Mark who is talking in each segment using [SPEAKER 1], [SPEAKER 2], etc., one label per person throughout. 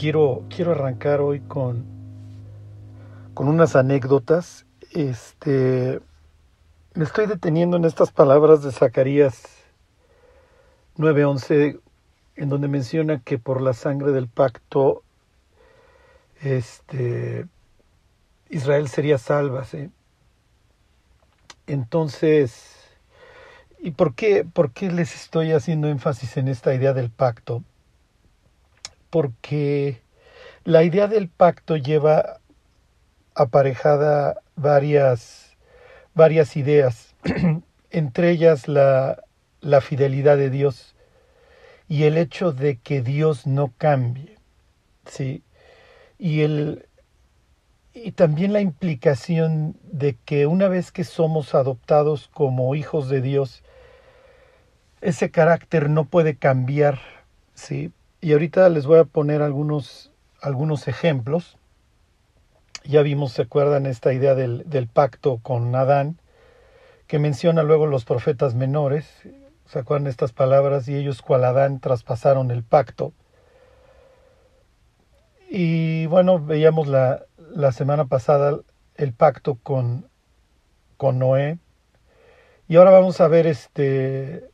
[SPEAKER 1] quiero, quiero arrancar hoy con, con unas anécdotas. Este, me estoy deteniendo en estas palabras de Zacarías 9:11, en donde menciona que por la sangre del pacto este, Israel sería salva. Entonces, ¿y por qué, por qué les estoy haciendo énfasis en esta idea del pacto? Porque la idea del pacto lleva aparejada varias, varias ideas, entre ellas la, la fidelidad de Dios y el hecho de que Dios no cambie, ¿sí? Y, el, y también la implicación de que una vez que somos adoptados como hijos de Dios, ese carácter no puede cambiar, ¿sí? Y ahorita les voy a poner algunos, algunos ejemplos. Ya vimos, ¿se acuerdan esta idea del, pacto con Adán? que menciona luego los profetas menores, ¿se acuerdan estas palabras? Y ellos cual Adán traspasaron el pacto. Y bueno, veíamos la, la semana pasada el pacto con, con Noé. Y ahora vamos a ver este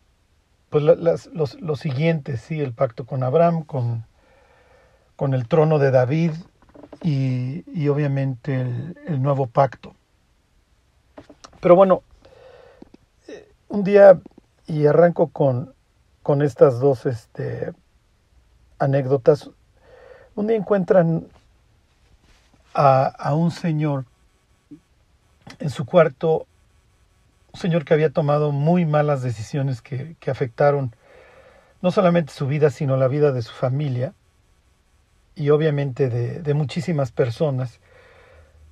[SPEAKER 1] pues las, los, siguientes, sí, el pacto con Abraham, con, con el trono de David y, y obviamente el, el, nuevo pacto. Pero bueno, un día, y arranco con, con estas dos este, anécdotas, un día encuentran a, a un señor en su cuarto, un señor que había tomado muy malas decisiones que, que afectaron no solamente su vida, sino la vida de su familia y obviamente de, muchísimas personas,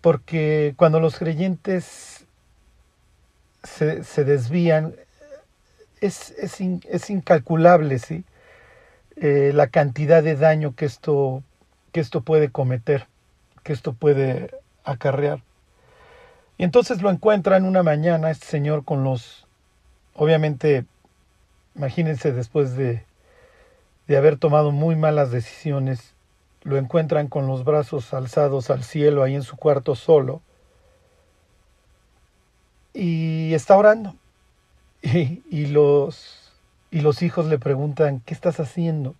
[SPEAKER 1] porque cuando los creyentes se, se desvían, es, es, es, incalculable, ¿sí? Eh, la cantidad de daño que esto, que esto puede cometer, que esto puede acarrear. Y entonces lo encuentra en una mañana este señor con los, obviamente, imagínense después de, de haber tomado muy malas decisiones, lo encuentran con los brazos alzados al cielo ahí en su cuarto solo y está orando. Y, y, los, y los hijos le preguntan, ¿qué estás haciendo?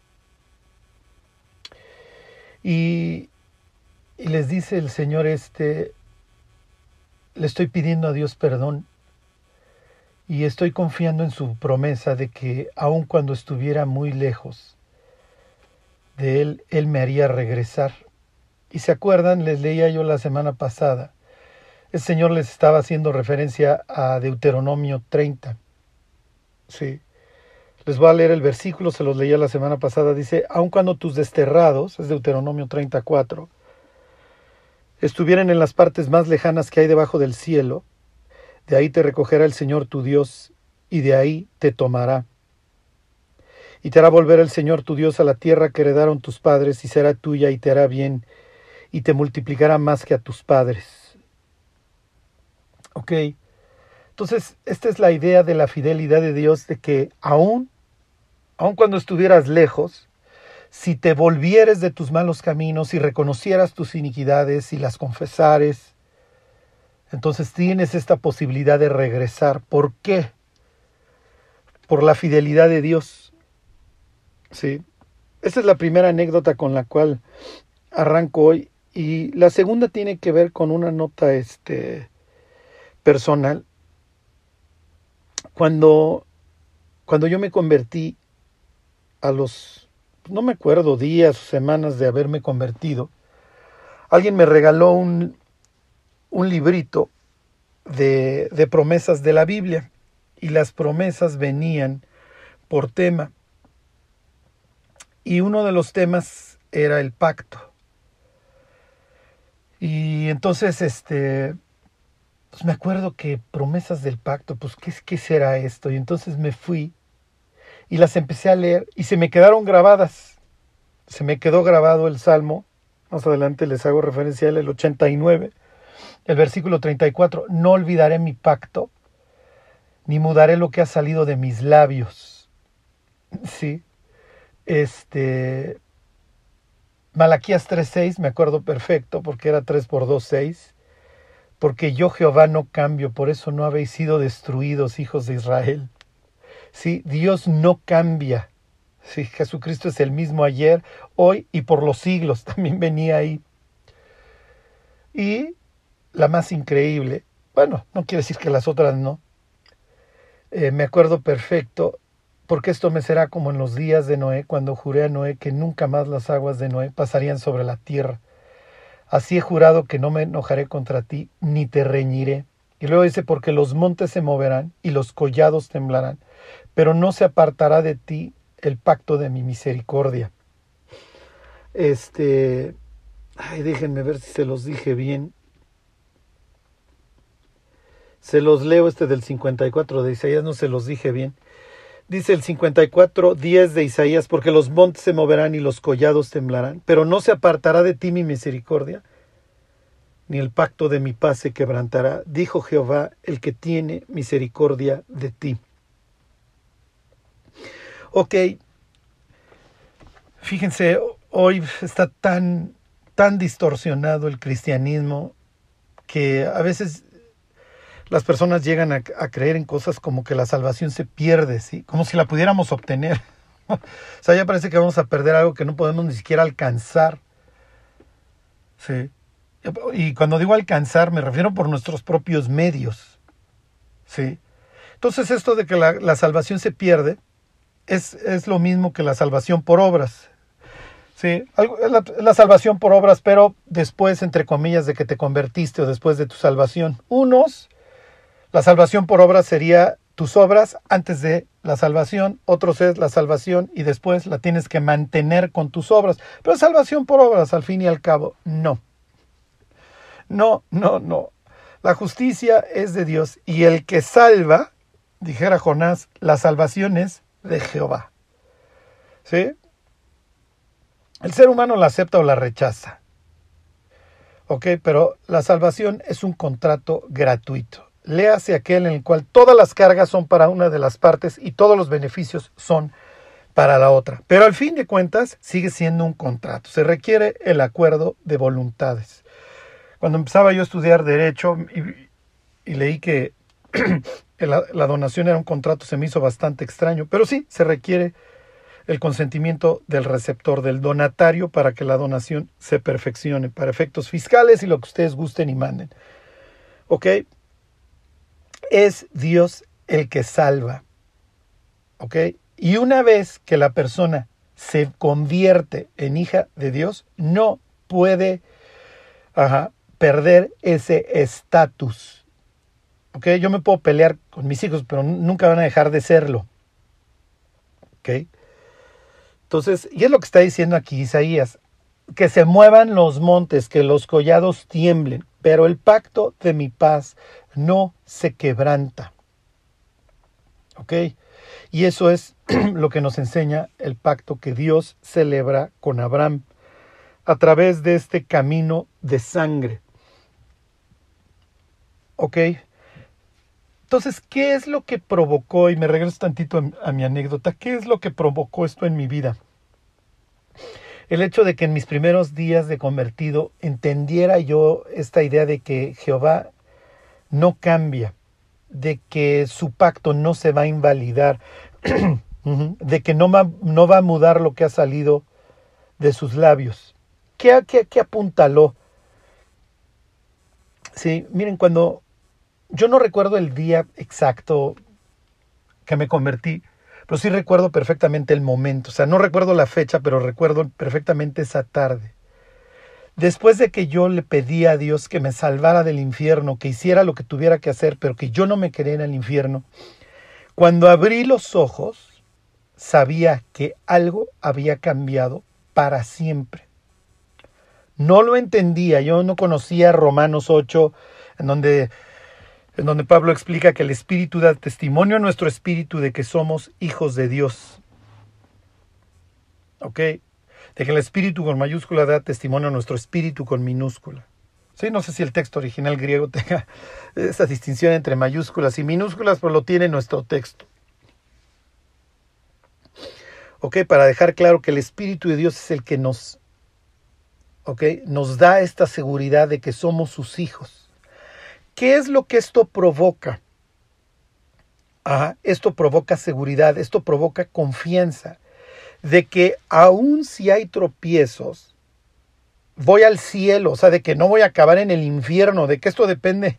[SPEAKER 1] Y, y les dice el Señor este, le estoy pidiendo a Dios perdón y estoy confiando en su promesa de que aun cuando estuviera muy lejos de Él, Él me haría regresar. Y se acuerdan, les leía yo la semana pasada, el Señor les estaba haciendo referencia a Deuteronomio 30. Sí. Les voy a leer el versículo, se los leía la semana pasada. Dice, aun cuando tus desterrados, es Deuteronomio 34, estuvieran en las partes más lejanas que hay debajo del cielo, de ahí te recogerá el Señor tu Dios, y de ahí te tomará. Y te hará volver el Señor tu Dios a la tierra que heredaron tus padres, y será tuya, y te hará bien, y te multiplicará más que a tus padres. ¿Ok? Entonces, esta es la idea de la fidelidad de Dios, de que aún, aun cuando estuvieras lejos, si te volvieres de tus malos caminos y reconocieras tus iniquidades y las confesares, entonces tienes esta posibilidad de regresar. ¿Por qué? Por la fidelidad de Dios. Sí. Esta es la primera anécdota con la cual arranco hoy. Y la segunda tiene que ver con una nota este, personal, cuando, cuando yo me convertí a los, no me acuerdo, días o semanas de haberme convertido, alguien me regaló un, un librito de, de promesas de la Biblia y las promesas venían por tema. Y uno de los temas era el pacto. Y entonces, este, pues me acuerdo que promesas del pacto, pues ¿qué, ¿qué será esto? Y entonces me fui y las empecé a leer y se me quedaron grabadas. Se me quedó grabado el Salmo, más adelante les hago referencia al el 89, el versículo 34, no olvidaré mi pacto, ni mudaré lo que ha salido de mis labios. Sí, este, Malaquías 3.6, me acuerdo perfecto, porque era 3 por 2, 6. Porque yo Jehová no cambio, por eso no habéis sido destruidos, hijos de Israel. Sí, Dios no cambia. Sí, Jesucristo es el mismo ayer, hoy y por los siglos. También venía ahí. Y la más increíble, bueno, no quiere decir que las otras no. Eh, me acuerdo perfecto, porque esto me será como en los días de Noé, cuando juré a Noé que nunca más las aguas de Noé pasarían sobre la tierra. Así he jurado que no me enojaré contra ti, ni te reñiré. Y luego dice, porque los montes se moverán y los collados temblarán, pero no se apartará de ti el pacto de mi misericordia. Este, ay, déjenme ver si se los dije bien. Se los leo este del 54 de Isaías, no se los dije bien. Dice el 54, 10 de Isaías, porque los montes se moverán y los collados temblarán, pero no se apartará de ti mi misericordia, ni el pacto de mi paz se quebrantará, dijo Jehová, el que tiene misericordia de ti. Ok, fíjense, hoy está tan, tan distorsionado el cristianismo que a veces las personas llegan a, creer en cosas como que la salvación se pierde, ¿sí? Como si la pudiéramos obtener. o sea, ya parece que vamos a perder algo que no podemos ni siquiera alcanzar. Sí. Y cuando digo alcanzar, me refiero por nuestros propios medios. Sí. Entonces, esto de que la, salvación se pierde es, es, lo mismo que la salvación por obras. Sí, la, la salvación por obras, pero después, entre comillas, de que te convertiste o después de tu salvación. Unos la salvación por obras sería tus obras antes de la salvación, otros es la salvación y después la tienes que mantener con tus obras. Pero salvación por obras, al fin y al cabo, no. No, no, no. La justicia es de Dios y el que salva, dijera Jonás, la salvación es de Jehová. ¿Sí? El ser humano la acepta o la rechaza. ¿Ok? Pero la salvación es un contrato gratuito léase aquel en el cual todas las cargas son para una de las partes y todos los beneficios son para la otra. Pero al fin de cuentas sigue siendo un contrato. Se requiere el acuerdo de voluntades. Cuando empezaba yo a estudiar derecho y, leí que la, donación era un contrato, se me hizo bastante extraño. Pero sí, se requiere el consentimiento del receptor, del donatario, para que la donación se perfeccione, para efectos fiscales y lo que ustedes gusten y manden. ¿Ok? es Dios el que salva. ¿Ok? Y una vez que la persona se convierte en hija de Dios, no puede perder ese estatus. ¿Ok? Yo me puedo pelear con mis hijos, pero nunca van a dejar de serlo. ¿Ok? Entonces, y es lo que está diciendo aquí Isaías, que se muevan los montes, que los collados tiemblen, pero el pacto de mi paz no se quebranta. ¿Ok? Y eso es lo que nos enseña el pacto que Dios celebra con Abraham a través de este camino de sangre. ¿Ok? Entonces, ¿qué es lo que provocó, y me regreso tantito a, a mi anécdota, qué es lo que provocó esto en mi vida? el hecho de que en mis primeros días de convertido entendiera yo esta idea de que Jehová no cambia, de que su pacto no se va a invalidar, de que no va, no va, a mudar lo que ha salido de sus labios. ¿Qué, qué, qué apuntaló? Sí, miren, cuando yo no recuerdo el día exacto que me convertí, pero sí recuerdo perfectamente el momento. O sea, no recuerdo la fecha, pero recuerdo perfectamente esa tarde. Después de que yo le pedí a Dios que me salvara del infierno, que hiciera lo que tuviera que hacer, pero que yo no me quedé en el infierno, cuando abrí los ojos, sabía que algo había cambiado para siempre. No lo entendía, yo no conocía Romanos 8, en donde, en donde Pablo explica que el Espíritu da testimonio a nuestro espíritu de que somos hijos de Dios. ¿Ok? de que el espíritu con mayúscula da testimonio a nuestro espíritu con minúscula. Sí, no sé si el texto original griego tenga esa distinción entre mayúsculas y minúsculas, pero lo tiene nuestro texto. Ok, para dejar claro que el Espíritu de Dios es el que nos ¿ok? Nos da esta seguridad de que somos sus hijos. ¿Qué es lo que esto provoca? esto provoca seguridad, esto provoca confianza de que aun si hay tropiezos, voy al cielo, o sea, de que no voy a acabar en el infierno, de que esto depende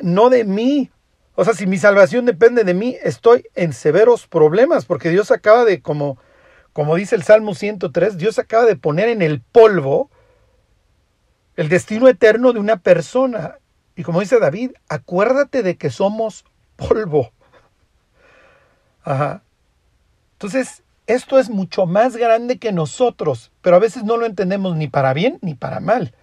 [SPEAKER 1] no de mí. O sea, si mi salvación depende de mí, estoy en severos problemas, porque Dios acaba de, como, como dice el Salmo 103, Dios acaba de poner en el polvo el destino eterno de una persona. Y como dice David, acuérdate de que somos polvo. Ajá. Entonces, esto es mucho más grande que nosotros, pero a veces no lo entendemos ni para bien ni para mal.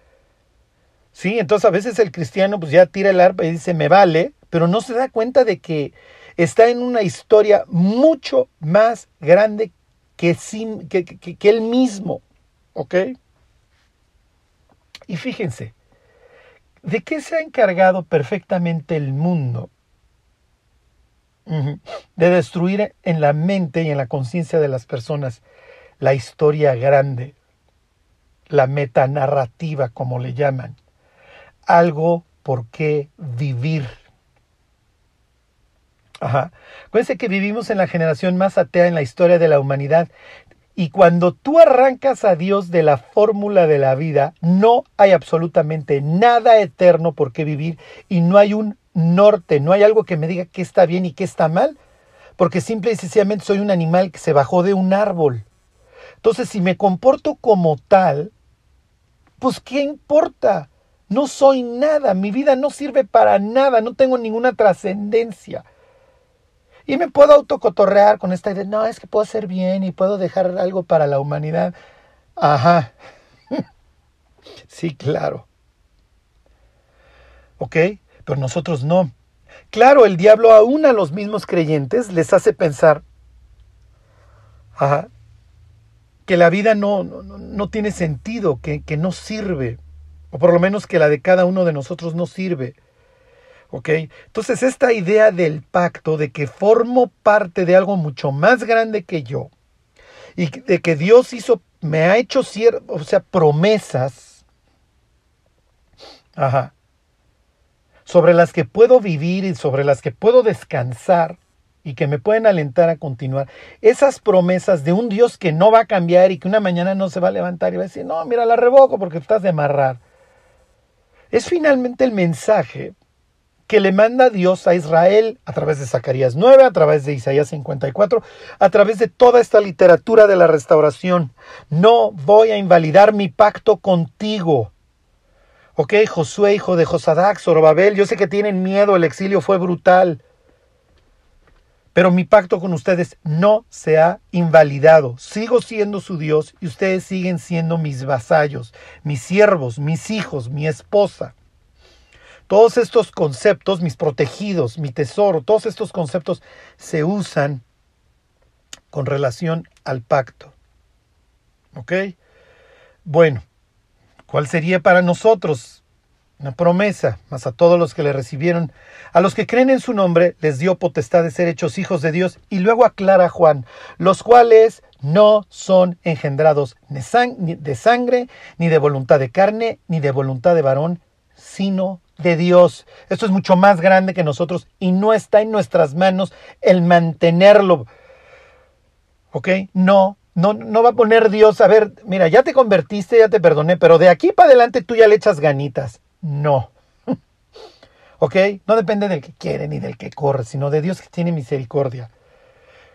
[SPEAKER 1] Sí, entonces a veces el cristiano pues ya tira el arpa y dice me vale, pero no se da cuenta de que está en una historia mucho más grande que, que, que él mismo. ¿Ok? Y fíjense, ¿de qué se ha encargado perfectamente el mundo? De destruir en la mente y en la conciencia de las personas la historia grande, la metanarrativa, como le llaman. Algo por qué vivir. Ajá. Acuérdense que vivimos en la generación más atea en la historia de la humanidad. Y cuando tú arrancas a Dios de la fórmula de la vida, no hay absolutamente nada eterno por qué vivir y no hay un norte, no hay algo que me diga qué está bien y qué está mal, porque simple y sencillamente soy un animal que se bajó de un árbol. Entonces, si me comporto como tal, pues ¿qué importa? No soy nada, mi vida no sirve para nada, no tengo ninguna trascendencia. Y me puedo autocotorrear con esta idea, no, es que puedo hacer bien y puedo dejar algo para la humanidad. Ajá. sí, claro. ¿Ok? pero nosotros no. Claro, el diablo aún a los mismos creyentes les hace pensar que la vida no, no, tiene sentido, que, que, no sirve, o por lo menos que la de cada uno de nosotros no sirve. ¿Ok? Entonces esta idea del pacto, de que formo parte de algo mucho más grande que yo, y de que Dios hizo, me ha hecho, o sea, promesas, ajá, sobre las que puedo vivir y sobre las que puedo descansar y que me pueden alentar a continuar. Esas promesas de un Dios que no va a cambiar y que una mañana no se va a levantar y va a decir, no, mira, la revoco porque estás de amarrar. Es finalmente el mensaje que le manda Dios a Israel a través de Zacarías 9, a través de Isaías 54, a través de toda esta literatura de la restauración. No voy a invalidar mi pacto contigo. Ok, Josué, hijo de Josadac, Zorobabel, yo sé que tienen miedo, el exilio fue brutal. Pero mi pacto con ustedes no se ha invalidado. Sigo siendo su Dios y ustedes siguen siendo mis vasallos, mis siervos, mis hijos, mi esposa. Todos estos conceptos, mis protegidos, mi tesoro, todos estos conceptos se usan con relación al pacto. ¿Ok? Bueno, ¿Cuál sería para nosotros? Una promesa, mas a todos los que le recibieron, a los que creen en su nombre, les dio potestad de ser hechos hijos de Dios. Y luego aclara Juan, los cuales no son engendrados de sangre, ni de voluntad de carne, ni de voluntad de varón, sino de Dios. Esto es mucho más grande que nosotros y no está en nuestras manos el mantenerlo. ¿Ok? No no, no va a poner Dios, a ver, mira, ya te convertiste, ya te perdoné, pero de aquí para adelante tú ya le echas ganitas. No. ¿Ok? No depende del que quiere ni del que corre, sino de Dios que tiene misericordia.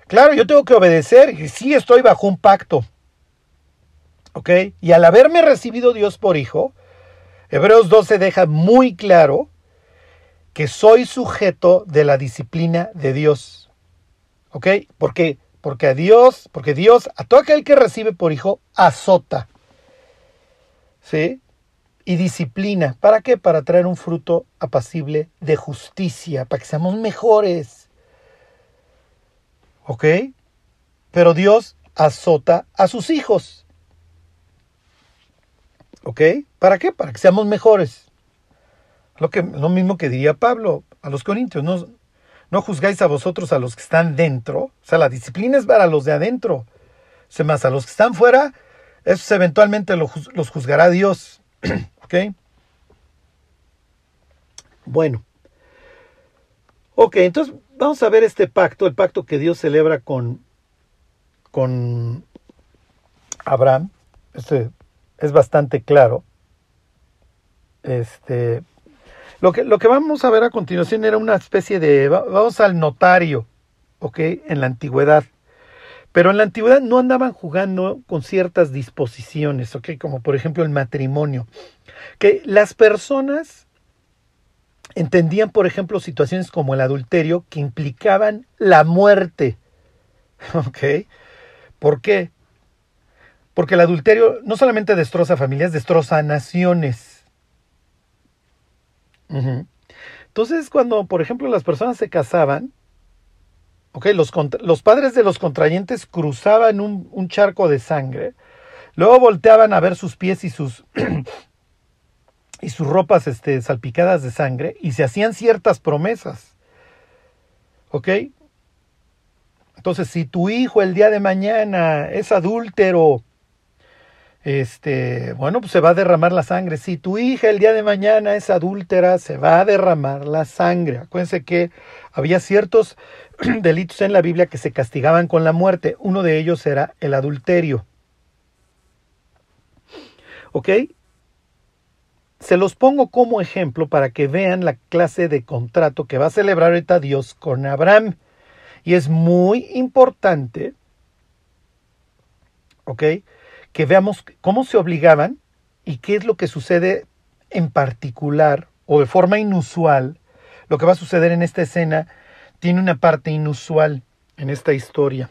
[SPEAKER 1] Claro, yo tengo que obedecer y sí estoy bajo un pacto. ¿Ok? Y al haberme recibido Dios por hijo, Hebreos 12 deja muy claro que soy sujeto de la disciplina de Dios. ¿Ok? Porque porque a Dios, porque Dios a todo aquel que recibe por hijo azota. ¿Sí? Y disciplina. ¿Para qué? Para traer un fruto apacible de justicia, para que seamos mejores. ¿Ok? Pero Dios azota a sus hijos. ¿Ok? ¿Para qué? Para que seamos mejores. Lo, que, lo mismo que diría Pablo a los Corintios. No, juzgáis a vosotros a los que están dentro. O sea, la disciplina es para los de adentro. O sea, más a los que están fuera, Esos eventualmente los juzgará Dios. ¿Ok? Bueno. Ok, entonces vamos a ver este pacto, el pacto que Dios celebra con, con Abraham. Este es bastante claro. Este, lo que, lo que vamos a ver a continuación era una especie de, vamos al notario, ¿ok? En la antigüedad. Pero en la antigüedad no andaban jugando con ciertas disposiciones, ¿ok? Como por ejemplo el matrimonio. Que las personas entendían, por ejemplo, situaciones como el adulterio que implicaban la muerte. ¿Ok? ¿Por qué? Porque el adulterio no solamente destroza familias, destroza naciones. Entonces, cuando, por ejemplo, las personas se casaban, los, padres de los contrayentes cruzaban un, un, charco de sangre, luego volteaban a ver sus pies y sus, y sus ropas este, salpicadas de sangre y se hacían ciertas promesas. ¿Ok? Entonces, si tu hijo el día de mañana es adúltero, este, bueno, pues se va a derramar la sangre. Si tu hija el día de mañana es adúltera, se va a derramar la sangre. Acuérdense que había ciertos delitos en la Biblia que se castigaban con la muerte. Uno de ellos era el adulterio. ¿Ok? Se los pongo como ejemplo para que vean la clase de contrato que va a celebrar ahorita Dios con Abraham. Y es muy importante, ¿ok? Que veamos cómo se obligaban y qué es lo que sucede en particular o de forma inusual. Lo que va a suceder en esta escena tiene una parte inusual en esta historia.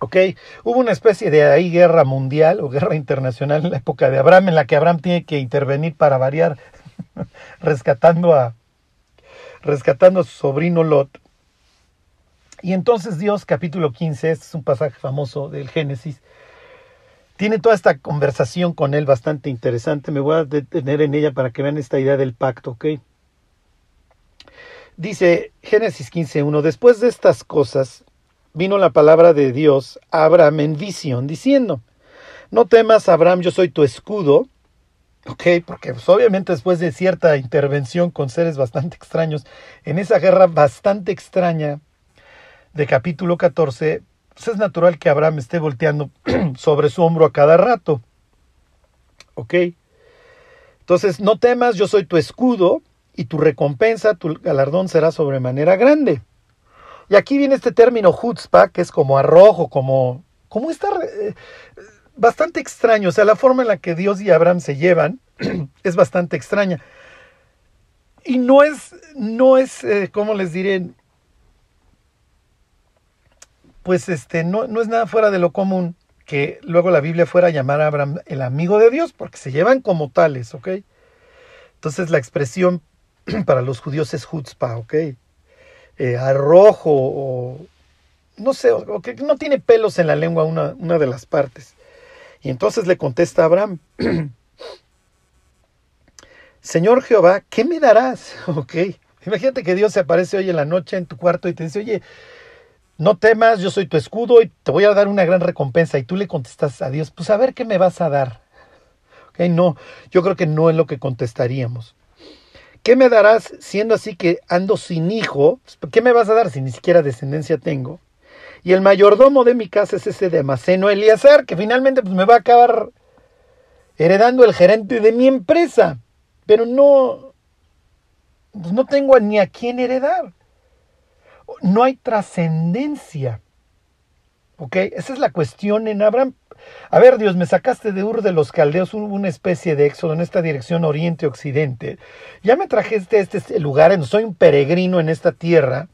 [SPEAKER 1] ¿Ok? Hubo una especie de ahí guerra mundial o guerra internacional en la época de Abraham, en la que Abraham tiene que intervenir para variar, rescatando a, rescatando a su sobrino Lot. Y entonces Dios, capítulo 15, este es un pasaje famoso del Génesis, tiene toda esta conversación con él bastante interesante. Me voy a detener en ella para que vean esta idea del pacto, ¿ok? Dice Génesis 15.1, después de estas cosas vino la palabra de Dios a Abraham en visión, diciendo, no temas, Abraham, yo soy tu escudo, ¿ok? Porque pues, obviamente después de cierta intervención con seres bastante extraños, en esa guerra bastante extraña de capítulo 14, pues es natural que Abraham esté volteando sobre su hombro a cada rato. ¿Ok? Entonces, no temas, yo soy tu escudo y tu recompensa, tu galardón será sobremanera grande. Y aquí viene este término chutzpah, que es como arrojo, como, como está eh, bastante extraño. O sea, la forma en la que Dios y Abraham se llevan es bastante extraña. Y no es, no es, eh, ¿cómo les diré? Pues este, no, no es nada fuera de lo común que luego la Biblia fuera a llamar a Abraham el amigo de Dios, porque se llevan como tales, ¿ok? Entonces la expresión para los judíos es chutzpah, ¿ok? Eh, arrojo o no sé, o, que no tiene pelos en la lengua una, una de las partes. Y entonces le contesta a Abraham, Señor Jehová, ¿qué me darás? Ok, imagínate que Dios se aparece hoy en la noche en tu cuarto y te dice, oye, no temas, yo soy tu escudo y te voy a dar una gran recompensa. Y tú le contestas a Dios, pues a ver qué me vas a dar. Okay, no, yo creo que no es lo que contestaríamos. ¿Qué me darás siendo así que ando sin hijo? ¿Qué me vas a dar si ni siquiera descendencia tengo? Y el mayordomo de mi casa es ese de Amaceno Eliezer, que finalmente pues, me va a acabar heredando el gerente de mi empresa. Pero no, pues, no tengo ni a quién heredar no hay trascendencia. ¿Ok? Esa es la cuestión en Abraham. A ver, Dios, me sacaste de Ur de los Caldeos, una especie de éxodo en esta dirección oriente-occidente. Ya me trajiste a este lugar, en, soy un peregrino en esta tierra.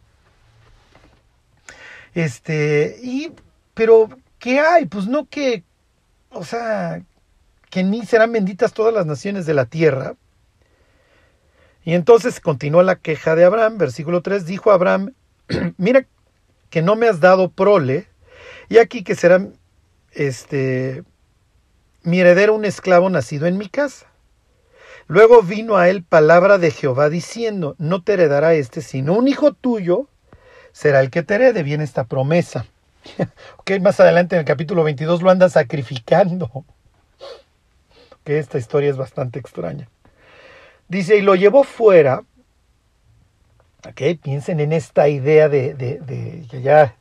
[SPEAKER 1] Este, y, pero, ¿qué hay? Pues no que, o sea, que mí serán benditas todas las naciones de la tierra. Y entonces continúa la queja de Abraham, versículo 3, dijo Abraham, mira que no me has dado prole, y aquí que será este mi heredero un esclavo nacido en mi casa. Luego vino a él palabra de Jehová diciendo, no te heredará este, sino un hijo tuyo será el que te herede. Viene esta promesa. ok, más adelante en el capítulo 22 lo anda sacrificando. Que esta historia es bastante extraña. Dice, y lo llevó fuera. Ok, piensen en esta idea de, de, de ya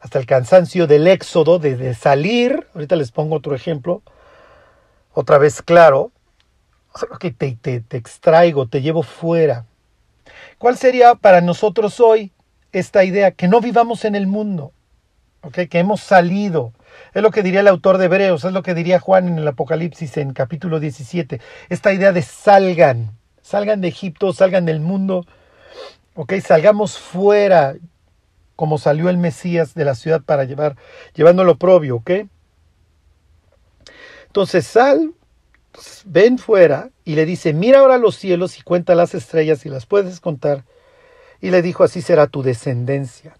[SPEAKER 1] hasta el cansancio del éxodo, de, salir. Ahorita les pongo otro ejemplo. Otra vez claro. que te, te, te extraigo, te llevo fuera. ¿Cuál sería para nosotros hoy esta idea? Que no vivamos en el mundo, ¿okay? que hemos salido. Es lo que diría el autor de Hebreos, es lo que diría Juan en el Apocalipsis en capítulo 17. Esta idea de salgan, salgan de Egipto, salgan del mundo, ¿okay? salgamos fuera, como salió el Mesías de la ciudad para llevar, llevándolo propio, ¿ok? Entonces sal, ven fuera y le dice, mira ahora los cielos y cuenta las estrellas y las puedes contar. Y le dijo, así será tu descendencia.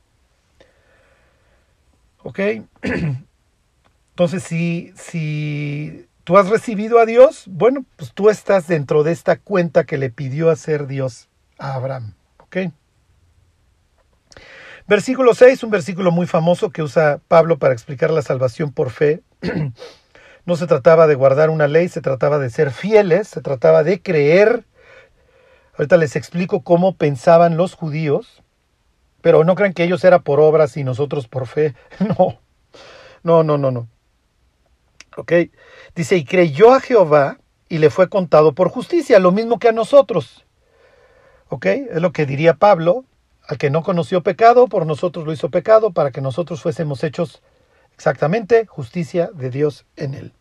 [SPEAKER 1] ¿Ok? Entonces, si, si tú has recibido a Dios, bueno, pues tú estás dentro de esta cuenta que le pidió hacer Dios a Abraham. ¿Ok? Versículo 6, un versículo muy famoso que usa Pablo para explicar la salvación por fe. No se trataba de guardar una ley, se trataba de ser fieles, se trataba de creer. Ahorita les explico cómo pensaban los judíos, pero no crean que ellos eran por obras y nosotros por fe. No, no, no, no, no. Ok, dice, y creyó a Jehová y le fue contado por justicia, lo mismo que a nosotros. Ok, es lo que diría Pablo, al que no conoció pecado, por nosotros lo hizo pecado, para que nosotros fuésemos hechos exactamente justicia de Dios en él.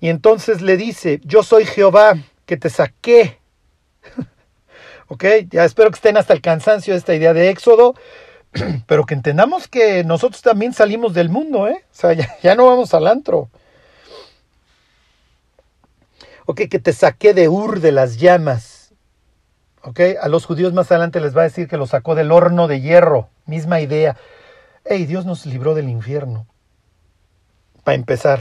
[SPEAKER 1] Y entonces le dice, yo soy Jehová que te saqué. ok, ya espero que estén hasta el cansancio de esta idea de Éxodo, pero que entendamos que nosotros también salimos del mundo, ¿eh? O sea, ya, no vamos al antro. Ok, que te saqué de Ur de las llamas. Ok, a los judíos más adelante les va a decir que lo sacó del horno de hierro. Misma idea. Hey, Dios nos libró del infierno. Para empezar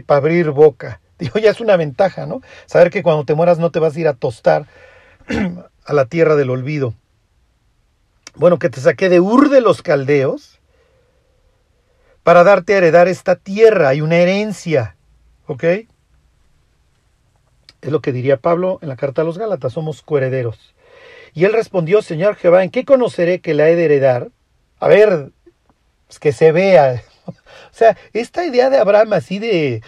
[SPEAKER 1] para abrir boca. Digo, ya es una ventaja, ¿no? Saber que cuando te mueras no te vas a ir a tostar a la tierra del olvido. Bueno, que te saqué de Ur de los Caldeos para darte a heredar esta tierra. Hay una herencia, ¿ok? Es lo que diría Pablo en la carta a los Gálatas, somos coherederos. Y él respondió, Señor Jehová, ¿en qué conoceré que la he de heredar? A ver, pues que se vea, o sea, esta idea de Abraham así de,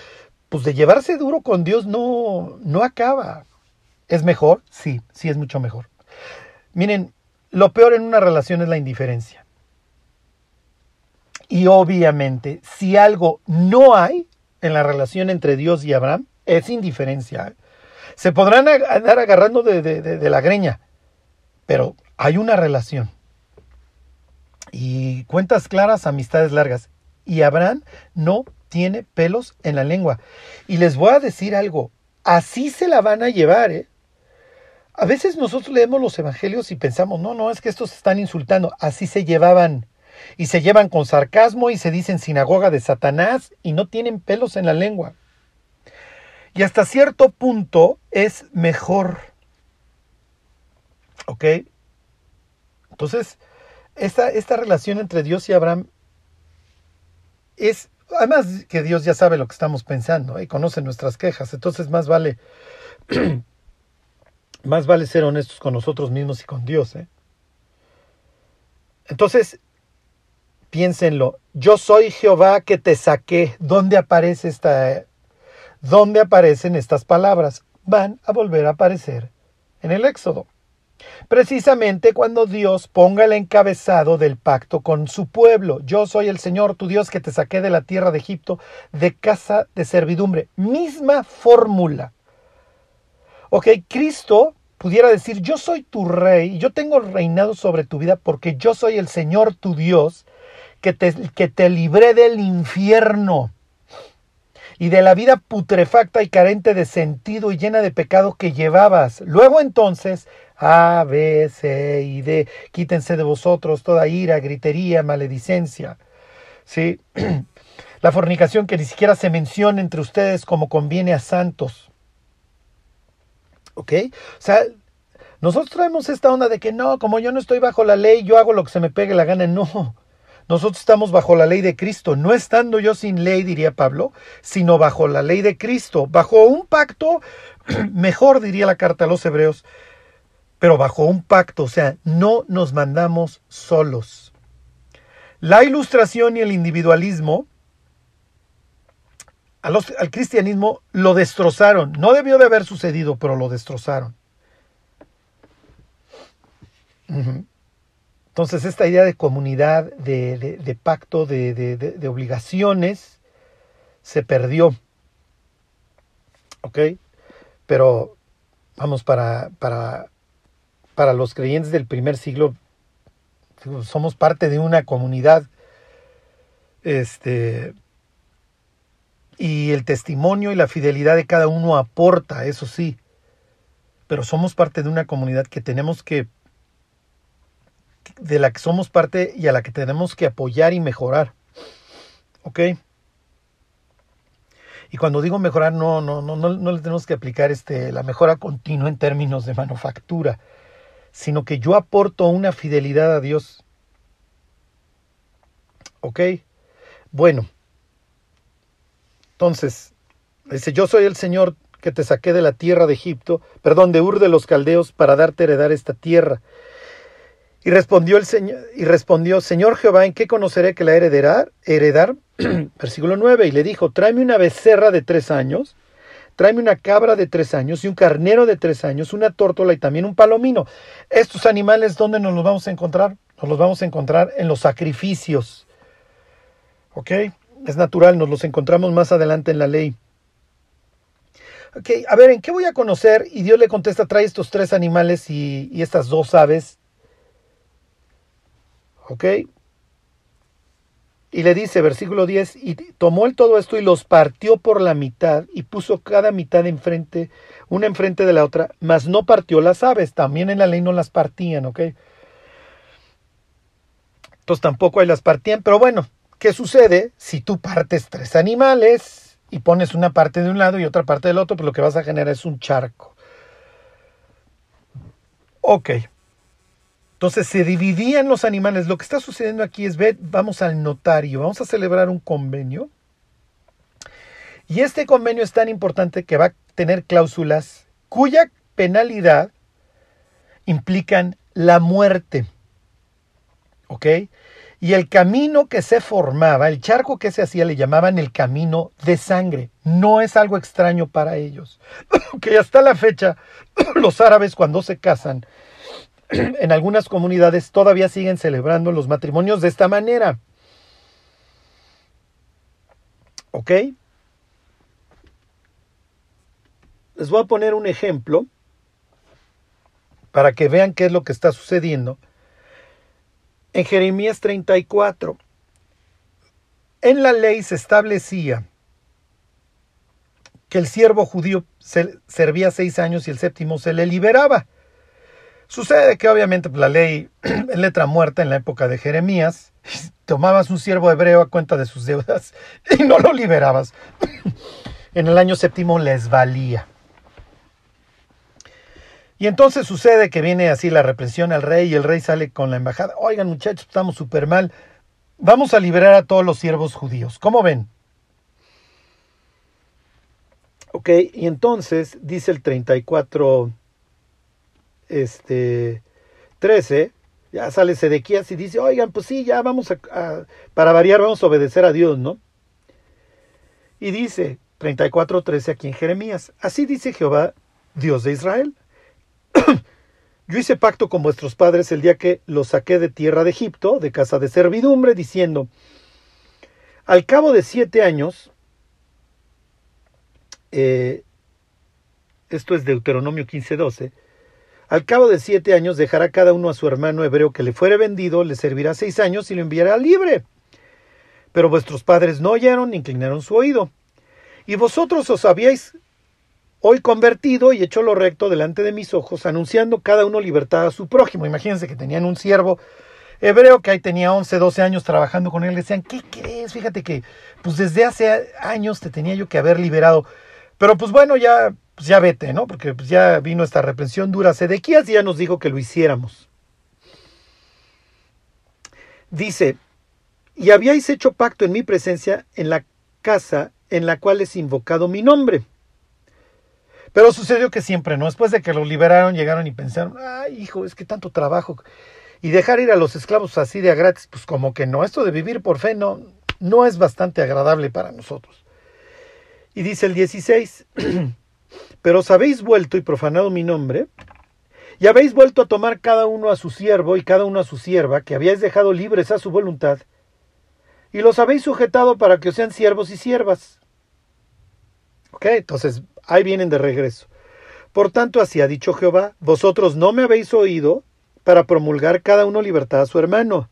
[SPEAKER 1] pues de llevarse duro con Dios no, no acaba. ¿Es mejor? Sí, sí es mucho mejor. Miren, lo peor en una relación es la indiferencia. Y obviamente, si algo no hay en la relación entre Dios y Abraham, es indiferencia. Se podrán andar agarrando de, de la greña, pero hay una relación. Y cuentas claras, amistades largas y Abraham no tiene pelos en la lengua. Y les voy a decir algo, así se la van a llevar, ¿eh? A veces nosotros leemos los evangelios y pensamos, no, no, es que estos están insultando, así se llevaban. Y se llevan con sarcasmo y se dicen sinagoga de Satanás y no tienen pelos en la lengua. Y hasta cierto punto es mejor. ¿Ok? Entonces, esta, esta relación entre Dios y Abraham es, además que Dios ya sabe lo que estamos pensando y conoce nuestras quejas, entonces más vale, más vale ser honestos con nosotros mismos y con Dios. ¿eh? Entonces, piénsenlo, yo soy Jehová que te saqué. ¿Dónde aparece esta, dónde aparecen estas palabras? Van a volver a aparecer en el Éxodo precisamente cuando Dios ponga el encabezado del pacto con su pueblo. Yo soy el Señor tu Dios que te saqué de la tierra de Egipto de casa de servidumbre. Misma fórmula. Ok, Cristo pudiera decir, yo soy tu rey, yo tengo reinado sobre tu vida porque yo soy el Señor tu Dios que te, que te libré del infierno y de la vida putrefacta y carente de sentido y llena de pecado que llevabas. Luego entonces a, B, C y D. Quítense de vosotros toda ira, gritería, maledicencia. ¿Sí? La fornicación que ni siquiera se menciona entre ustedes como conviene a santos. ¿Ok? O sea, nosotros traemos esta onda de que no, como yo no estoy bajo la ley, yo hago lo que se me pegue la gana. No, Nosotros estamos bajo la ley de Cristo, no estando yo sin ley, diría Pablo, sino bajo la ley de Cristo, bajo un pacto, mejor diría la carta a los hebreos, pero bajo un pacto, o sea, no nos mandamos solos. La ilustración y el individualismo al cristianismo lo destrozaron. No debió de haber sucedido, pero lo destrozaron. Entonces esta idea de comunidad, de, pacto, de, obligaciones, se perdió. ¿Ok? Pero vamos, para, para, para los creyentes del primer siglo, somos parte de una comunidad este, y el testimonio y la fidelidad de cada uno aporta, eso sí. Pero somos parte de una comunidad que tenemos que, de la que somos parte y a la que tenemos que apoyar y mejorar. ¿Ok? Y cuando digo mejorar, no, no, no, no, le tenemos que aplicar este, la mejora continua en términos de manufactura, sino que yo aporto una fidelidad a Dios. ¿Ok? Bueno, entonces, dice, yo soy el Señor que te saqué de la tierra de Egipto, perdón, de Ur de los Caldeos, para darte heredar esta tierra. Y respondió el Señor, y respondió, Señor Jehová, ¿en qué conoceré que la heredará? Heredar, versículo 9, y le dijo, tráeme una becerra de tres años, tráeme una cabra de tres años y un carnero de tres años, una tórtola y también un palomino. Estos animales, ¿dónde nos los vamos a encontrar? Nos los vamos a encontrar en los sacrificios. ¿Ok? Es natural, nos los encontramos más adelante en la ley. Ok, a ver, ¿en qué voy a conocer? Y Dios le contesta, trae estos tres animales y, estas dos aves. Ok. Y le dice, versículo 10, y tomó él todo esto y los partió por la mitad y puso cada mitad enfrente, una enfrente de la otra, mas no partió las aves, también en la ley no las partían, ¿ok? Entonces tampoco ahí las partían, pero bueno, ¿Qué sucede si tú partes tres animales y pones una parte de un lado y otra parte del otro? Pues lo que vas a generar es un charco. Ok. Entonces se dividían los animales. Lo que está sucediendo aquí es, ve, vamos al notario, vamos a celebrar un convenio. Y este convenio es tan importante que va a tener cláusulas cuya penalidad implican la muerte. ¿Ok? Y el camino que se formaba, el charco que se hacía, le llamaban el camino de sangre. No es algo extraño para ellos. que hasta la fecha, los árabes cuando se casan, en algunas comunidades todavía siguen celebrando los matrimonios de esta manera. ¿Ok? Les voy a poner un ejemplo para que vean qué es lo que está sucediendo en Jeremías 34, en la ley se establecía que el siervo judío servía seis años y el séptimo se le liberaba. Sucede que obviamente pues, la ley en letra muerta en la época de Jeremías, tomabas un siervo hebreo a cuenta de sus deudas y no lo liberabas. En el año séptimo les valía. Y entonces sucede que viene así la represión al rey y el rey sale con la embajada. Oigan muchachos, estamos súper mal. Vamos a liberar a todos los siervos judíos. ¿Cómo ven? Ok, y entonces dice el 34, este, 13, ya sale Sedequías y dice, oigan, pues sí, ya vamos a, para variar, vamos a obedecer a Dios, ¿no? Y dice 34, 13 aquí en Jeremías, así dice Jehová, Dios de Israel yo hice pacto con vuestros padres el día que los saqué de tierra de Egipto, de casa de servidumbre, diciendo, al cabo de siete años, eh, esto es Deuteronomio 15:12, al cabo de siete años dejará cada uno a su hermano hebreo que le fuere vendido, le servirá seis años y lo enviará libre. Pero vuestros padres no oyeron ni inclinaron su oído. Y vosotros os habíais hoy convertido y hecho lo recto delante de mis ojos, anunciando cada uno libertad a su prójimo. Imagínense que tenían un siervo hebreo que ahí tenía 11, 12 años trabajando con él. Le decían, ¿qué crees? Fíjate que pues desde hace años te tenía yo que haber liberado. Pero pues bueno, ya, pues ya vete, ¿no? Porque pues ya vino esta reprensión dura. Sedequías ya nos dijo que lo hiciéramos. Dice, y habíais hecho pacto en mi presencia en la casa en la cual es invocado mi nombre. Pero sucedió que siempre no. Después de que lo liberaron, llegaron y pensaron, ay, hijo, es que tanto trabajo. Y dejar ir a los esclavos así de a gratis, pues como que no. Esto de vivir por fe no, no es bastante agradable para nosotros. Y dice el 16, pero os habéis vuelto y profanado mi nombre, y habéis vuelto a tomar cada uno a su siervo y cada uno a su sierva, que habíais dejado libres a su voluntad, y los habéis sujetado para que os sean siervos y siervas. Ok, entonces ahí vienen de regreso. Por tanto, así ha dicho Jehová, vosotros no me habéis oído para promulgar cada uno libertad a su hermano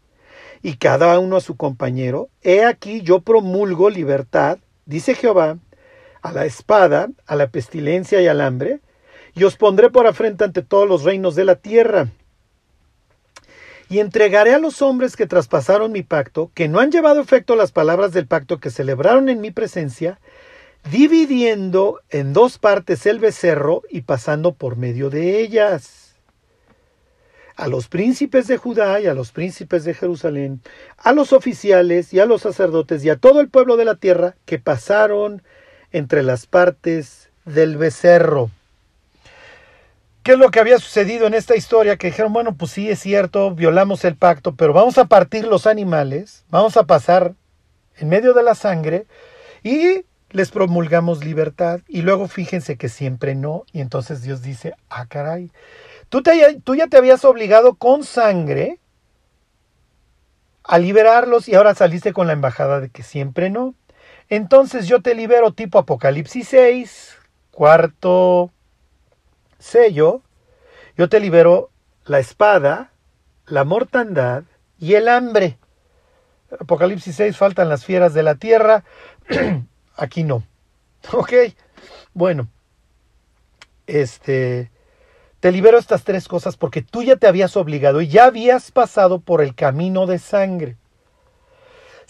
[SPEAKER 1] y cada uno a su compañero. He aquí yo promulgo libertad, dice Jehová, a la espada, a la pestilencia y al hambre, y os pondré por afrenta ante todos los reinos de la tierra. Y entregaré a los hombres que traspasaron mi pacto, que no han llevado efecto las palabras del pacto que celebraron en mi presencia, dividiendo en dos partes el becerro y pasando por medio de ellas. A los príncipes de Judá y a los príncipes de Jerusalén, a los oficiales y a los sacerdotes y a todo el pueblo de la tierra que pasaron entre las partes del becerro. ¿Qué es lo que había sucedido en esta historia? Que dijeron, bueno, pues sí, es cierto, violamos el pacto, pero vamos a partir los animales, vamos a pasar en medio de la sangre y les promulgamos libertad y luego fíjense que siempre no y entonces Dios dice, ah caray, tú, te, tú ya te habías obligado con sangre a liberarlos y ahora saliste con la embajada de que siempre no. Entonces yo te libero tipo Apocalipsis 6, cuarto sello, yo te libero la espada, la mortandad y el hambre. Apocalipsis 6 faltan las fieras de la tierra. Aquí no. Ok. Bueno. Este. Te libero estas tres cosas porque tú ya te habías obligado y ya habías pasado por el camino de sangre.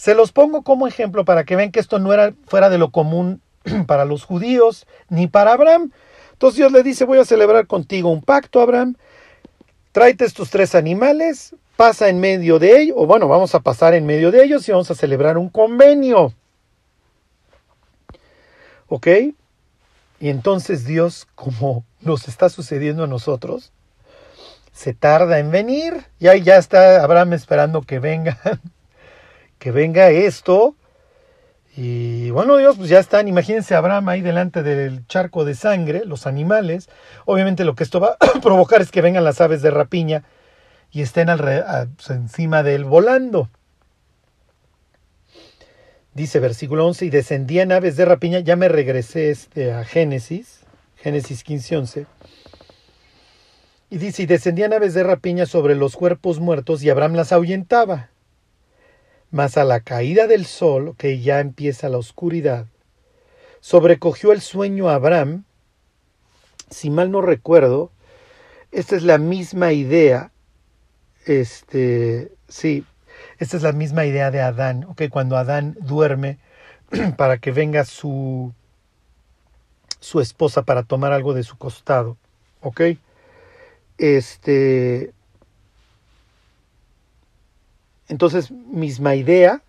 [SPEAKER 1] Se los pongo como ejemplo para que vean que esto no era fuera de lo común para los judíos ni para Abraham. Entonces Dios le dice, voy a celebrar contigo un pacto, Abraham. Tráete estos tres animales, pasa en medio de ellos, o bueno, vamos a pasar en medio de ellos y vamos a celebrar un convenio. ¿Ok? Y entonces Dios, como nos está sucediendo a nosotros, se tarda en venir. Y ahí ya está Abraham esperando que venga, que venga esto. Y bueno, Dios, pues ya están. Imagínense a Abraham ahí delante del charco de sangre, los animales. Obviamente lo que esto va a provocar es que vengan las aves de rapiña y estén pues, encima de él volando. Dice versículo 11, y descendían aves de rapiña, ya me regresé este, a Génesis, Génesis 15, 11. Y dice, y descendían aves de rapiña sobre los cuerpos muertos y Abraham las ahuyentaba. Mas a la caída del sol, que ya empieza la oscuridad, sobrecogió el sueño a Abraham. Si mal no recuerdo, esta es la misma idea. Este, sí, esta es la misma idea de Adán, ¿ok? Cuando Adán duerme para que venga su, su esposa para tomar algo de su costado, ¿ok? Este, entonces, misma idea,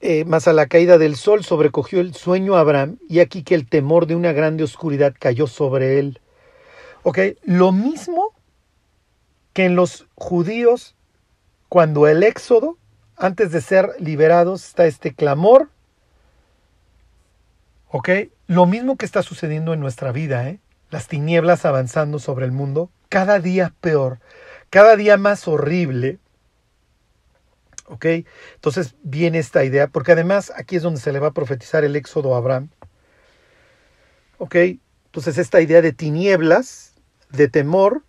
[SPEAKER 1] eh, más a la caída del sol sobrecogió el sueño a Abraham, y aquí que el temor de una grande oscuridad cayó sobre él. Ok, lo mismo que en los judíos, cuando el éxodo, antes de ser liberados, está este clamor. ¿Ok? Lo mismo que está sucediendo en nuestra vida, ¿eh? Las tinieblas avanzando sobre el mundo, cada día peor, cada día más horrible. ¿Ok? Entonces viene esta idea, porque además aquí es donde se le va a profetizar el éxodo a Abraham. ¿Ok? Entonces esta idea de tinieblas, de temor,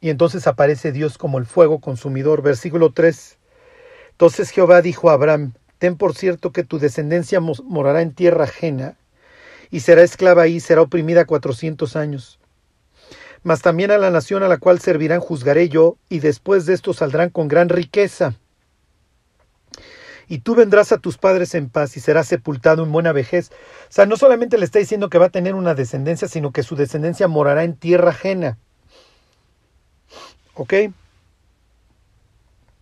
[SPEAKER 1] y entonces aparece Dios como el fuego consumidor. Versículo 3. Entonces Jehová dijo a Abraham, Ten por cierto que tu descendencia morará en tierra ajena, y será esclava ahí, será oprimida cuatrocientos años. Mas también a la nación a la cual servirán juzgaré yo, y después de esto saldrán con gran riqueza. Y tú vendrás a tus padres en paz y serás sepultado en buena vejez. O sea, no solamente le está diciendo que va a tener una descendencia, sino que su descendencia morará en tierra ajena. ¿Ok?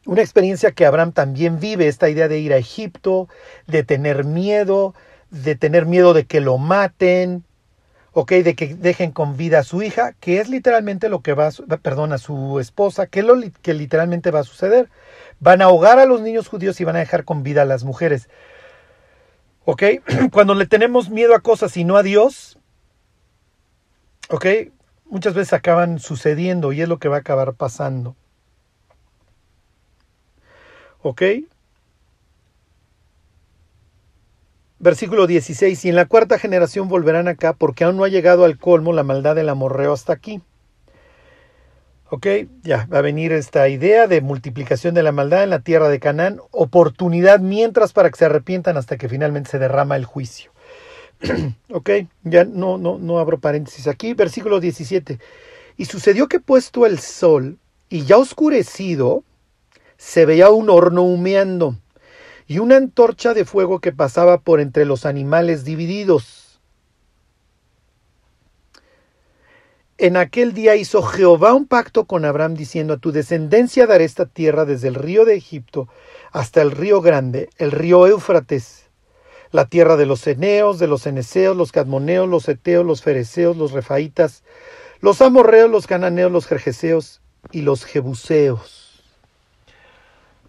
[SPEAKER 1] Una experiencia que Abraham también vive, esta idea de ir a Egipto, de tener miedo, de tener miedo de que lo maten, ok, de que dejen con vida a su hija, que es literalmente lo que va, perdón, a su esposa, que es lo que literalmente va a suceder. Van a ahogar a los niños judíos y van a dejar con vida a las mujeres. ¿Ok? Cuando le tenemos miedo a cosas y no a Dios, ¿ok? Muchas veces acaban sucediendo y es lo que va a acabar pasando. ¿Ok? Versículo 16. Y en la cuarta generación volverán acá porque aún no ha llegado al colmo la maldad del amorreo hasta aquí. ¿Ok? Ya, va a venir esta idea de multiplicación de la maldad en la tierra de Canaán, oportunidad mientras para que se arrepientan hasta que finalmente se derrama el juicio. ¿Ok? Ya no, no, no abro paréntesis aquí. Versículo 17. Y sucedió que puesto el sol y ya oscurecido, se veía un horno humeando y una antorcha de fuego que pasaba por entre los animales divididos. En aquel día hizo Jehová un pacto con Abraham diciendo, a tu descendencia daré esta tierra desde el río de Egipto hasta el río grande, el río Éufrates, la tierra de los eneos, de los eneseos, los cadmoneos, los eteos, los fereceos, los refaitas, los amorreos, los cananeos, los jerjeseos y los jebuseos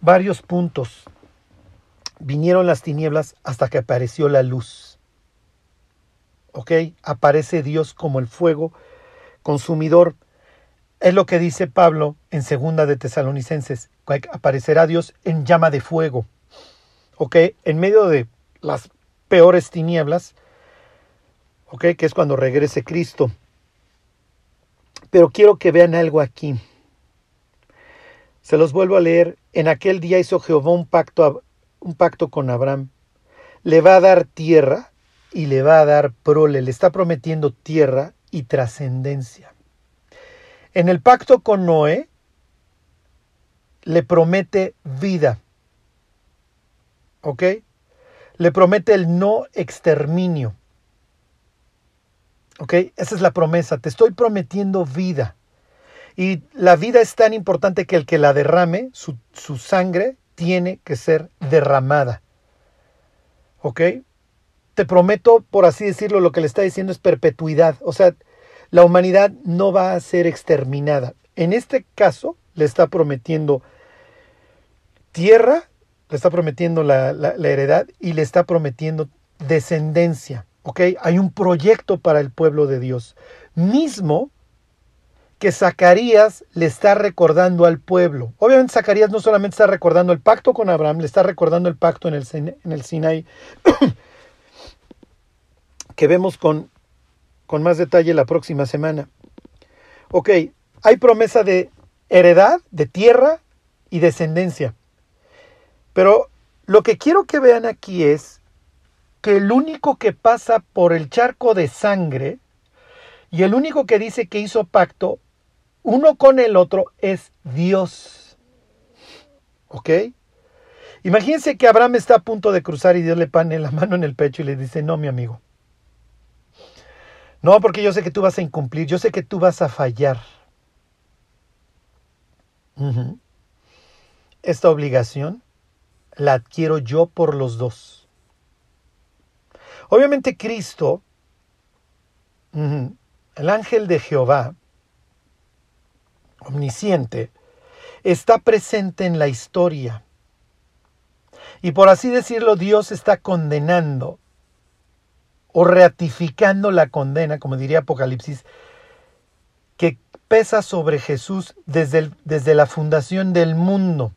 [SPEAKER 1] varios puntos. Vinieron las tinieblas hasta que apareció la luz. ¿Ok? Aparece Dios como el fuego consumidor. Es lo que dice Pablo en segunda de Tesalonicenses. Aparecerá Dios en llama de fuego. ¿Ok? En medio de las peores tinieblas. ¿Ok? Que es cuando regrese Cristo. Pero quiero que vean algo aquí. Se los vuelvo a leer. En aquel día hizo Jehová un pacto, un pacto con Abraham. Le va a dar tierra y le va a dar prole. Le está prometiendo tierra y trascendencia. En el pacto con Noé le promete vida. ¿Ok? Le promete el no exterminio. ¿Ok? Esa es la promesa. Te estoy prometiendo vida. Y la vida es tan importante que el que la derrame, su, sangre, tiene que ser derramada. ¿Ok? Te prometo, por así decirlo, lo que le está diciendo es perpetuidad. O sea, la humanidad no va a ser exterminada. En este caso, le está prometiendo tierra, le está prometiendo la, heredad y le está prometiendo descendencia. ¿Ok? Hay un proyecto para el pueblo de Dios. Mismo que Zacarías le está recordando al pueblo. Obviamente Zacarías no solamente está recordando el pacto con Abraham, le está recordando el pacto en el, en el que vemos con, con más detalle la próxima semana. Ok, hay promesa de heredad, de tierra y descendencia. Pero lo que quiero que vean aquí es que el único que pasa por el charco de sangre y el único que dice que hizo pacto uno con el otro es Dios. ¿Ok? Imagínense que Abraham está a punto de cruzar y Dios le pone la mano en el pecho y le dice, no, mi amigo. No, porque yo sé que tú vas a incumplir, yo sé que tú vas a fallar. Esta obligación la adquiero yo por los dos. Obviamente Cristo, el ángel de Jehová, omnisciente, está presente en la historia. Y por así decirlo, Dios está condenando o ratificando la condena, como diría Apocalipsis, que pesa sobre Jesús desde, desde la fundación del mundo.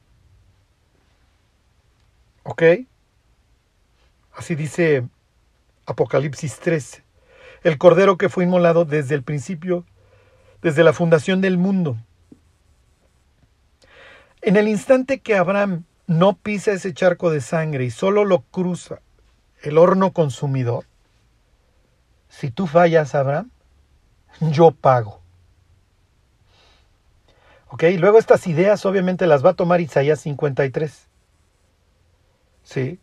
[SPEAKER 1] ¿Ok? Así dice Apocalipsis 13. El cordero que fue inmolado desde el principio, desde la fundación del mundo. En el instante que Abraham no pisa ese charco de sangre y solo lo cruza el horno consumidor, si tú fallas, Abraham, yo pago. ¿Ok? Luego estas ideas obviamente las va a tomar Isaías 53. ¿Sí?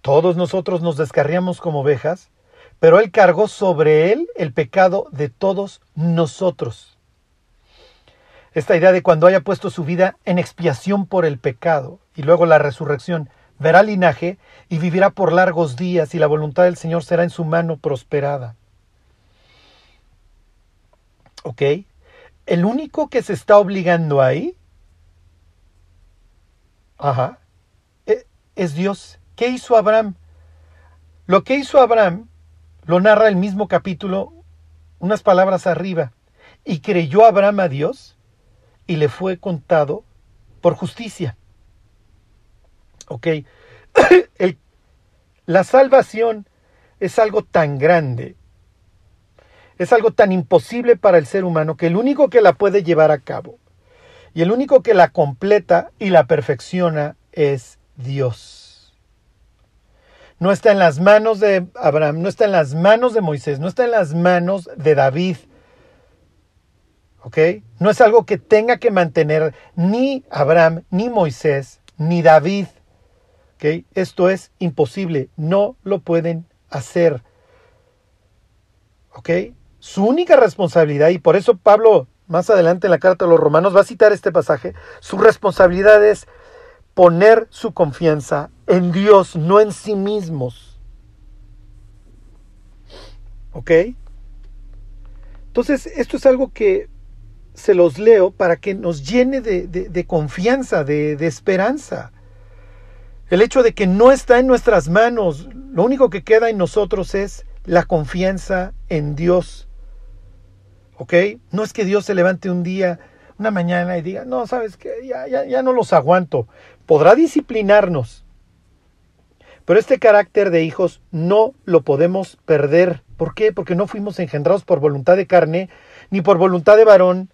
[SPEAKER 1] Todos nosotros nos descarriamos como ovejas, pero Él cargó sobre Él el pecado de todos nosotros. Esta idea de cuando haya puesto su vida en expiación por el pecado y luego la resurrección, verá linaje y vivirá por largos días y la voluntad del Señor será en su mano prosperada. ¿Ok? El único que se está obligando ahí, ajá, e, es Dios. ¿Qué hizo Abraham? Lo que hizo Abraham lo narra el mismo capítulo, unas palabras arriba. Y creyó Abraham a Dios y le fue contado por justicia. ¿Ok? la salvación es algo tan grande, es algo tan imposible para el ser humano que el único que la puede llevar a cabo y el único que la completa y la perfecciona es Dios. No está en las manos de Abraham, no está en las manos de Moisés, no está en las manos de David, ¿ok? No es algo que tenga que mantener ni Abraham, ni Moisés, ni David, ¿ok? Esto es imposible, no lo pueden hacer, ¿ok? Su única responsabilidad, y por eso Pablo más adelante en la carta a los romanos va a citar este pasaje, su responsabilidad es poner su confianza en Dios, no en sí mismos. ¿Ok? Entonces, esto es algo que se los leo para que nos llene de, confianza, de, de esperanza. El hecho de que no está en nuestras manos, lo único que queda en nosotros es la confianza en Dios. ¿Ok? No es que Dios se levante un día, una mañana y diga, no, sabes que ya, ya, ya no los aguanto. Podrá disciplinarnos, pero este carácter de hijos no lo podemos perder. ¿Por qué? Porque no fuimos engendrados por voluntad de carne, ni por voluntad de varón,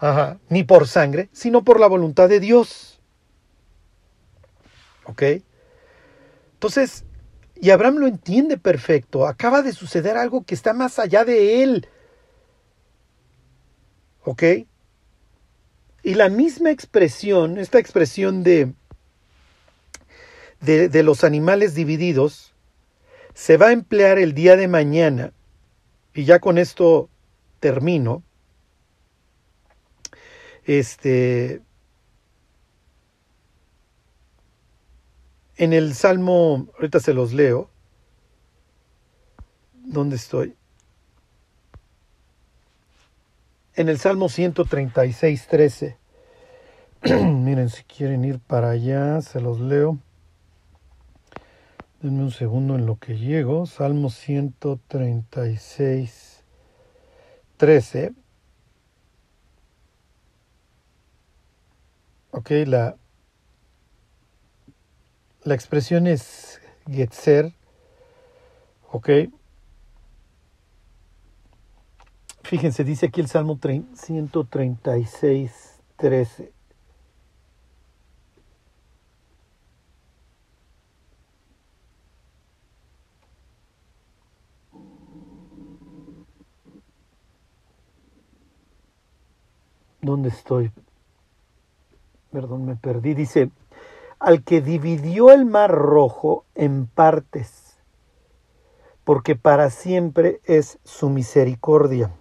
[SPEAKER 1] Ajá, ni por sangre, sino por la voluntad de Dios. ¿Ok? Entonces, y Abraham lo entiende perfecto, acaba de suceder algo que está más allá de él. ¿Ok? Y la misma expresión, esta expresión de, de, de, los animales divididos, se va a emplear el día de mañana, y ya con esto termino, este, en el Salmo, ahorita se los leo. ¿Dónde estoy? En el Salmo 136, 13. Miren, si quieren ir para allá, se los leo. Denme un segundo en lo que llego. Salmo 136, 13. Ok, la, la expresión es Getzer. Ok. Fíjense, dice aquí el Salmo 136, 13. ¿Dónde estoy? Perdón, me perdí, dice, al que dividió el mar rojo en partes, porque para siempre es su misericordia.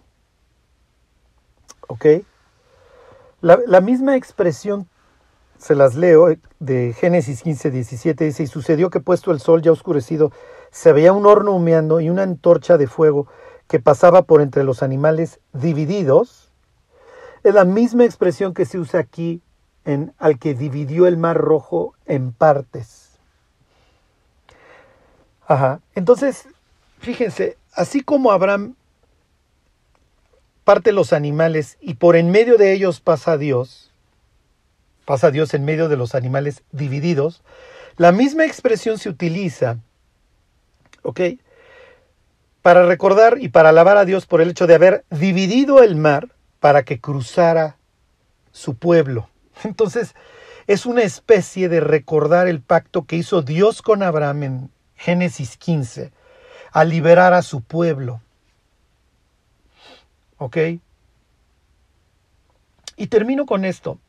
[SPEAKER 1] ¿Ok? La, la misma expresión, se las leo, eh, de Génesis 15, 17, dice, y sucedió que puesto el sol ya oscurecido, se veía un horno humeando y una antorcha de fuego que pasaba por entre los animales divididos. Es la misma expresión que se usa aquí al que dividió el mar rojo en partes. Ajá. Entonces, fíjense, así como Abraham parte los animales y por en medio de ellos pasa Dios, pasa Dios en medio de los animales divididos, la misma expresión se utiliza, ¿ok? Para recordar y para alabar a Dios por el hecho de haber dividido el mar para que cruzara su pueblo. Entonces, es una especie de recordar el pacto que hizo Dios con Abraham en Génesis 15, al liberar a su pueblo. ¿Ok? Y termino con esto.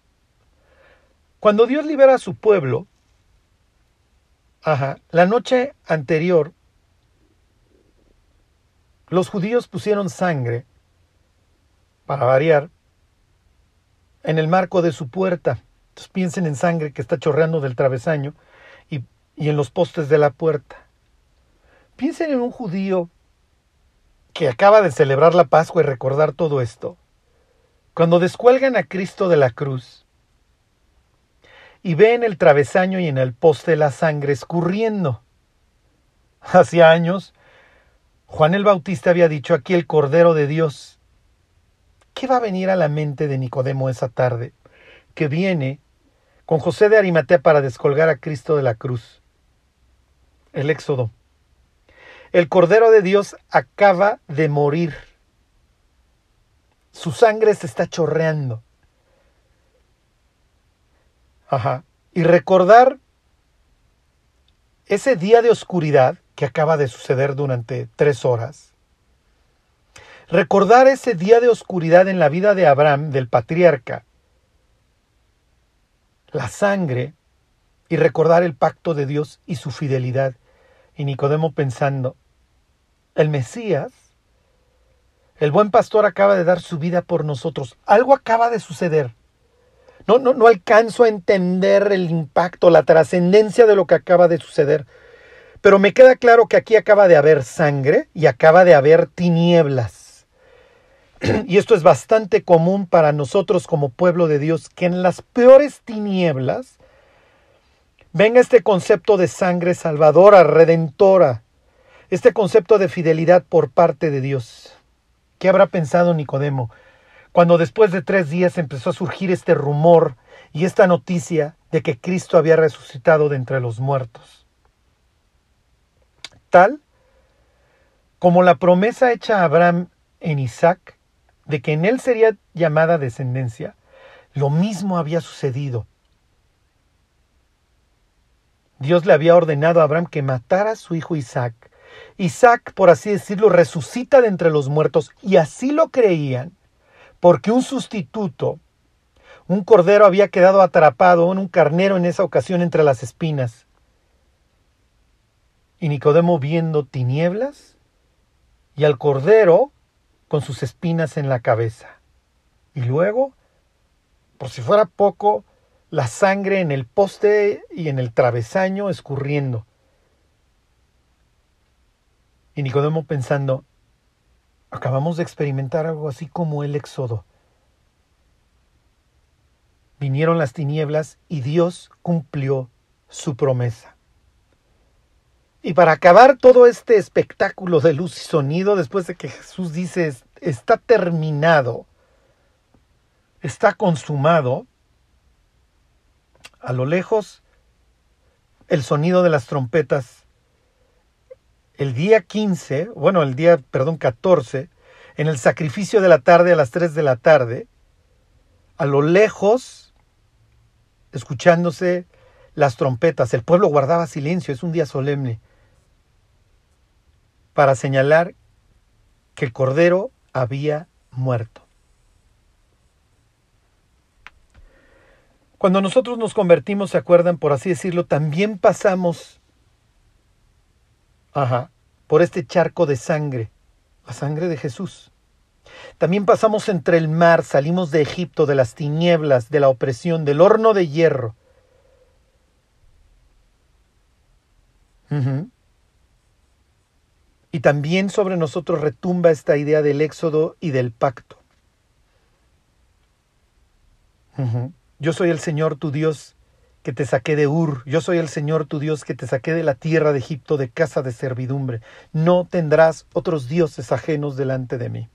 [SPEAKER 1] Cuando Dios libera a su pueblo, ajá, la noche anterior, los judíos pusieron sangre, para variar, en el marco de su puerta. Piensen en sangre que está chorreando del travesaño y, y en los postes de la puerta. Piensen en un judío que acaba de celebrar la Pascua y recordar todo esto. Cuando descuelgan a Cristo de la cruz y ve en el travesaño y en el poste la sangre escurriendo. Hacía años, Juan el Bautista había dicho aquí el Cordero de Dios. ¿Qué va a venir a la mente de Nicodemo esa tarde? Que viene con José de Arimatea para descolgar a Cristo de la cruz. El Éxodo. El Cordero de Dios acaba de morir. Su sangre se está chorreando. Ajá. Y recordar ese día de oscuridad que acaba de suceder durante tres horas. Recordar ese día de oscuridad en la vida de Abraham, del patriarca. La sangre y recordar el pacto de Dios y su fidelidad. Y Nicodemo pensando, el Mesías, el buen pastor acaba de dar su vida por nosotros. Algo acaba de suceder. No, no, no alcanzo a entender el impacto, la trascendencia de lo que acaba de suceder. Pero me queda claro que aquí acaba de haber sangre y acaba de haber tinieblas. Y esto es bastante común para nosotros como pueblo de Dios, que en las peores tinieblas venga este concepto de sangre salvadora, redentora, este concepto de fidelidad por parte de Dios. ¿Qué habrá pensado Nicodemo cuando después de tres días empezó a surgir este rumor y esta noticia de que Cristo había resucitado de entre los muertos? Tal como la promesa hecha a Abraham en Isaac de que en él sería llamada descendencia, lo mismo había sucedido. Dios le había ordenado a Abraham que matara a su hijo Isaac Isaac, por así decirlo, resucita de entre los muertos y así lo creían, porque un sustituto, un cordero había quedado atrapado en un carnero en esa ocasión entre las espinas. Y Nicodemo viendo tinieblas y al cordero con sus espinas en la cabeza. Y luego, por si fuera poco, la sangre en el poste y en el travesaño escurriendo. Y Nicodemo pensando, acabamos de experimentar algo así como el éxodo. Vinieron las tinieblas y Dios cumplió su promesa. Y para acabar todo este espectáculo de luz y sonido, después de que Jesús dice, está terminado, está consumado, a lo lejos, el sonido de las trompetas el día 15, bueno, el día, perdón, 14, en el sacrificio de la tarde a las 3 de la tarde, a lo lejos, escuchándose las trompetas, el pueblo guardaba silencio, es un día solemne, para señalar que el Cordero había muerto. Cuando nosotros nos convertimos, se acuerdan, por así decirlo, también pasamos Ajá, por este charco de sangre, la sangre de Jesús. También pasamos entre el mar, salimos de Egipto, de las tinieblas, de la opresión, del horno de hierro. Y también sobre nosotros retumba esta idea del éxodo y del pacto. Yo soy el Señor tu Dios que te saqué de Ur, yo soy el Señor tu Dios que te saqué de la tierra de Egipto de casa de servidumbre. No tendrás otros dioses ajenos delante de mí.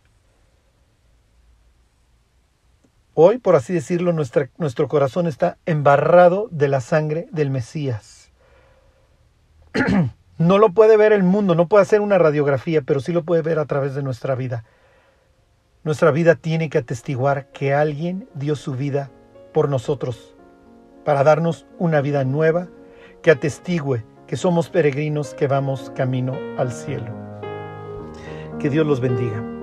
[SPEAKER 1] Hoy, por así decirlo, nuestro corazón está embarrado de la sangre del Mesías. no lo puede ver el mundo, no puede hacer una radiografía, pero sí lo puede ver a través de nuestra vida. Nuestra vida tiene que atestiguar que alguien dio su vida por nosotros para darnos una vida nueva que atestigue que somos peregrinos que vamos camino al cielo. Que Dios los bendiga.